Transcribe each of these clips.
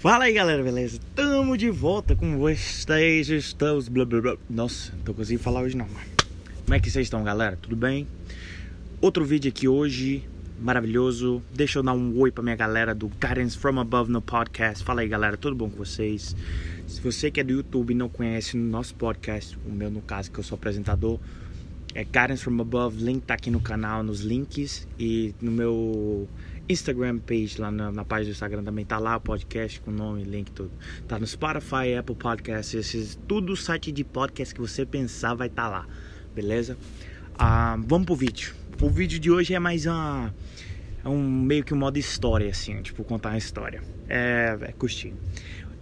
Fala aí galera, beleza? Tamo de volta com vocês, estamos blá blá blá. Nossa, não tô conseguindo falar hoje não. Como é que vocês estão, galera? Tudo bem? Outro vídeo aqui hoje, maravilhoso. Deixa eu dar um oi pra minha galera do Guidance From Above no podcast. Fala aí, galera, tudo bom com vocês? Se você que é do YouTube e não conhece o nosso podcast, o meu no caso, que eu sou apresentador, é Guidance From Above, link tá aqui no canal, nos links e no meu Instagram page, lá na, na, página do Instagram também tá lá o podcast com nome, link, tudo. Tá no Spotify, Apple Podcasts, esses, tudo site de podcast que você pensar vai estar tá lá, beleza? Ah, vamos pro vídeo. O vídeo de hoje é mais uma, é um meio que um modo história, assim, tipo contar uma história. É, é curtinho.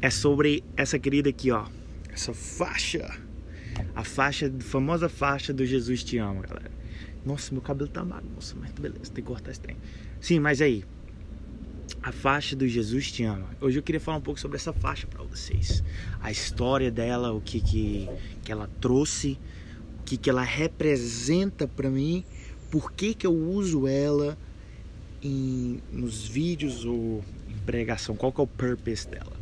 É sobre essa querida aqui, ó, essa faixa, a faixa, famosa faixa do Jesus Te Ama, galera. Nossa, meu cabelo tá magro, nossa, mas beleza, tem que cortar esse trem. Sim, mas aí, a faixa do Jesus te ama. Hoje eu queria falar um pouco sobre essa faixa para vocês. A história dela, o que que, que ela trouxe, o que que ela representa para mim, por que que eu uso ela em, nos vídeos ou em pregação, qual que é o purpose dela.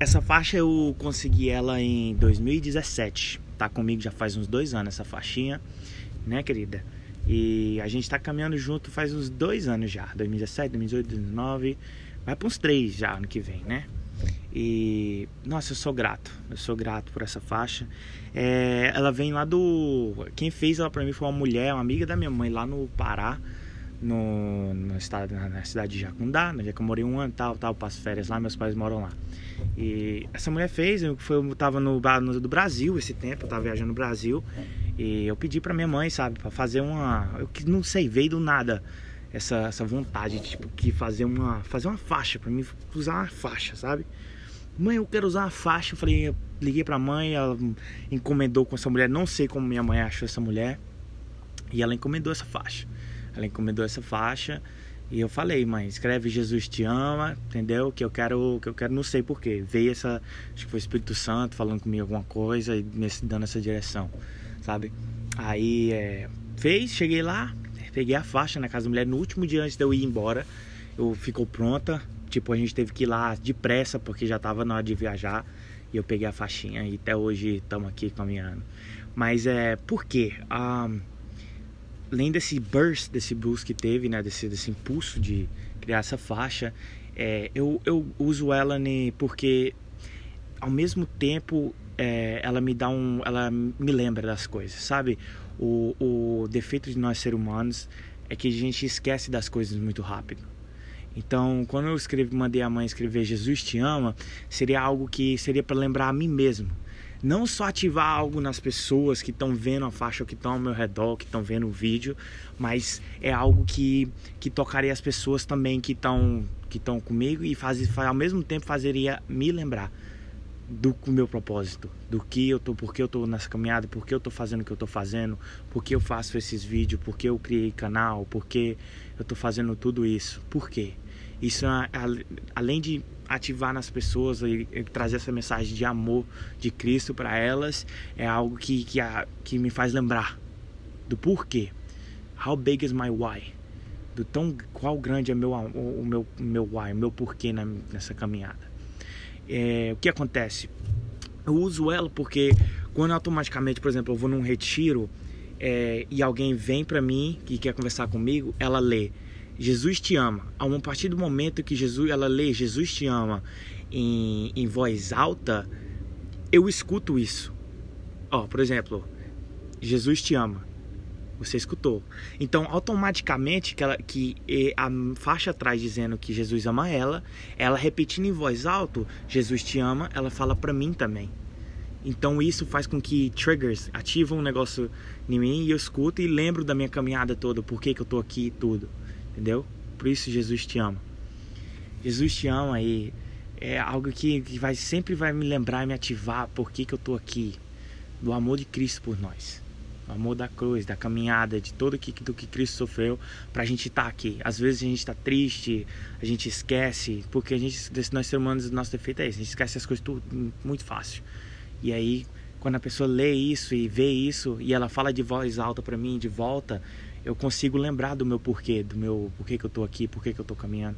Essa faixa eu consegui ela em 2017, tá comigo já faz uns dois anos essa faixinha, né querida? E a gente está caminhando junto faz uns dois anos já, 2017, 2018, 2019, vai para uns três já ano que vem, né? E nossa, eu sou grato, eu sou grato por essa faixa. É, ela vem lá do. Quem fez ela para mim foi uma mulher, uma amiga da minha mãe lá no Pará, no, no estado, na, na cidade de Jacundá, onde é que eu morei um ano tal, tal, passo férias lá, meus pais moram lá. E essa mulher fez, eu, foi, eu tava no, no do Brasil esse tempo, eu tava viajando no Brasil. E eu pedi para minha mãe, sabe, para fazer uma, eu que não sei, veio do nada essa, essa vontade de tipo que fazer uma, fazer uma faixa para mim usar uma faixa, sabe? Mãe, eu quero usar uma faixa. Eu falei, eu liguei pra mãe, ela encomendou com essa mulher, não sei como minha mãe achou essa mulher. E ela encomendou essa faixa. Ela encomendou essa faixa e eu falei, mãe, escreve Jesus te ama, entendeu? Que eu quero, que eu quero, não sei porquê. Veio essa, acho que foi o Espírito Santo falando comigo alguma coisa e me dando essa direção sabe? Aí é, fez, cheguei lá, peguei a faixa na casa da mulher no último dia antes de eu ir embora. Eu ficou pronta, tipo, a gente teve que ir lá depressa porque já tava na hora de viajar. E eu peguei a faixinha e até hoje estamos aqui caminhando. Mas é, por quê? Um, além desse burst, desse boost que teve, né, desse, desse impulso de criar essa faixa, é, eu, eu uso ela porque ao mesmo tempo é, ela me dá um, ela me lembra das coisas, sabe? O, o defeito de nós seres humanos é que a gente esquece das coisas muito rápido. Então, quando eu escrevi, mandei a mãe escrever Jesus te ama, seria algo que seria para lembrar a mim mesmo. Não só ativar algo nas pessoas que estão vendo a faixa, que estão ao meu redor, que estão vendo o vídeo, mas é algo que, que tocaria as pessoas também que estão que estão comigo e faz, ao mesmo tempo fazeria me lembrar do meu propósito, do que eu tô, por que eu tô nessa caminhada, por que eu tô fazendo o que eu tô fazendo, por que eu faço esses vídeos, por que eu criei canal, por que eu tô fazendo tudo isso, por quê? Isso é, além de ativar nas pessoas e, trazer essa mensagem de amor de Cristo para elas, é algo que, que, que me faz lembrar do porquê. How big is my why? Do tão qual grande é meu, o, o meu meu why, o meu porquê nessa caminhada. É, o que acontece? Eu uso ela porque quando automaticamente, por exemplo, eu vou num retiro é, e alguém vem para mim que quer conversar comigo, ela lê Jesus te ama. A partir do momento que Jesus, ela lê Jesus te ama em, em voz alta, eu escuto isso. Ó, por exemplo, Jesus te ama você escutou. Então, automaticamente que, ela, que a faixa atrás dizendo que Jesus ama ela, ela repetindo em voz alta, Jesus te ama, ela fala para mim também. Então isso faz com que triggers ativam um negócio em mim e eu escuto e lembro da minha caminhada toda, por que, que eu tô aqui e tudo. Entendeu? Por isso Jesus te ama. Jesus te ama e é algo que, que vai, sempre vai me lembrar e me ativar por que, que eu tô aqui. Do amor de Cristo por nós o amor da cruz, da caminhada, de tudo que, do que Cristo sofreu para a gente estar tá aqui. Às vezes a gente está triste, a gente esquece, porque a gente, nós seres humanos, o nosso defeito é esse, a gente esquece as coisas tudo muito fácil. E aí, quando a pessoa lê isso e vê isso e ela fala de voz alta para mim de volta, eu consigo lembrar do meu porquê, do meu porquê que eu tô aqui, porquê que eu tô caminhando,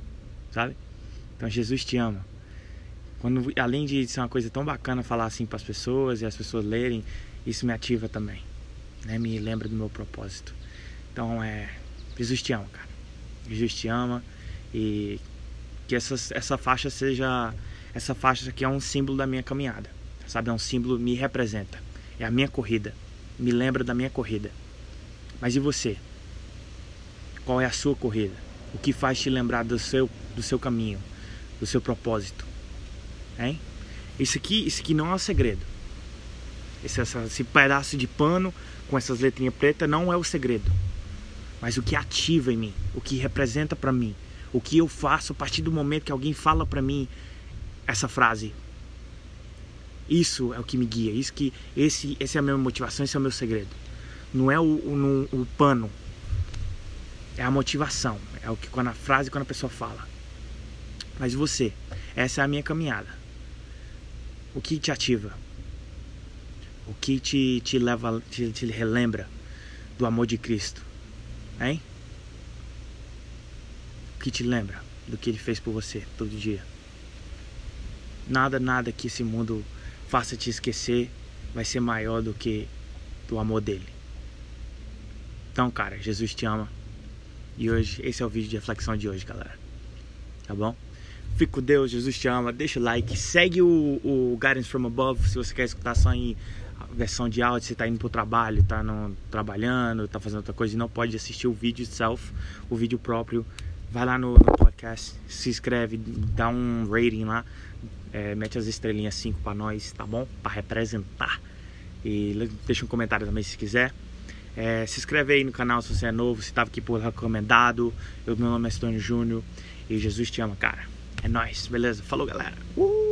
sabe? Então Jesus te ama. Quando, além de ser uma coisa tão bacana falar assim para as pessoas e as pessoas lerem, isso me ativa também, né? Me lembra do meu propósito. Então é, Jesus te ama, cara. Jesus te ama e que essa, essa faixa seja essa faixa aqui é um símbolo da minha caminhada, sabe? É um símbolo me representa. É a minha corrida, me lembra da minha corrida. Mas e você? Qual é a sua corrida? O que faz te lembrar do seu, do seu caminho, do seu propósito? Hein? Isso aqui, isso aqui não é um segredo. Esse, esse pedaço de pano com essas letrinhas pretas não é o segredo. Mas o que ativa em mim, o que representa para mim, o que eu faço a partir do momento que alguém fala para mim essa frase. Isso é o que me guia, isso que esse, esse é a minha motivação, esse é o meu segredo. Não é o, o, o pano, é a motivação, é o que quando a frase, quando a pessoa fala. Mas você, essa é a minha caminhada. O que te ativa? O que te, te leva, te, te relembra do amor de Cristo? Hein? O que te lembra do que Ele fez por você todo dia? Nada, nada que esse mundo faça te esquecer vai ser maior do que do amor dele. Então, cara, Jesus te ama. E hoje, esse é o vídeo de reflexão de hoje, galera. Tá bom? Fique com Deus, Jesus te ama. Deixa o like, segue o, o Guidance from Above se você quer escutar só em versão de áudio, você tá indo pro trabalho, tá no, trabalhando, tá fazendo outra coisa e não pode assistir o vídeo itself, o vídeo próprio. Vai lá no, no podcast, se inscreve, dá um rating lá, é, mete as estrelinhas 5 para nós, tá bom? Para representar. E deixa um comentário também se quiser. É, se inscreve aí no canal se você é novo, se estava aqui por recomendado. Eu, meu nome é Stone Júnior e Jesus te ama, cara. É nóis, beleza? Falou, galera. Uhul.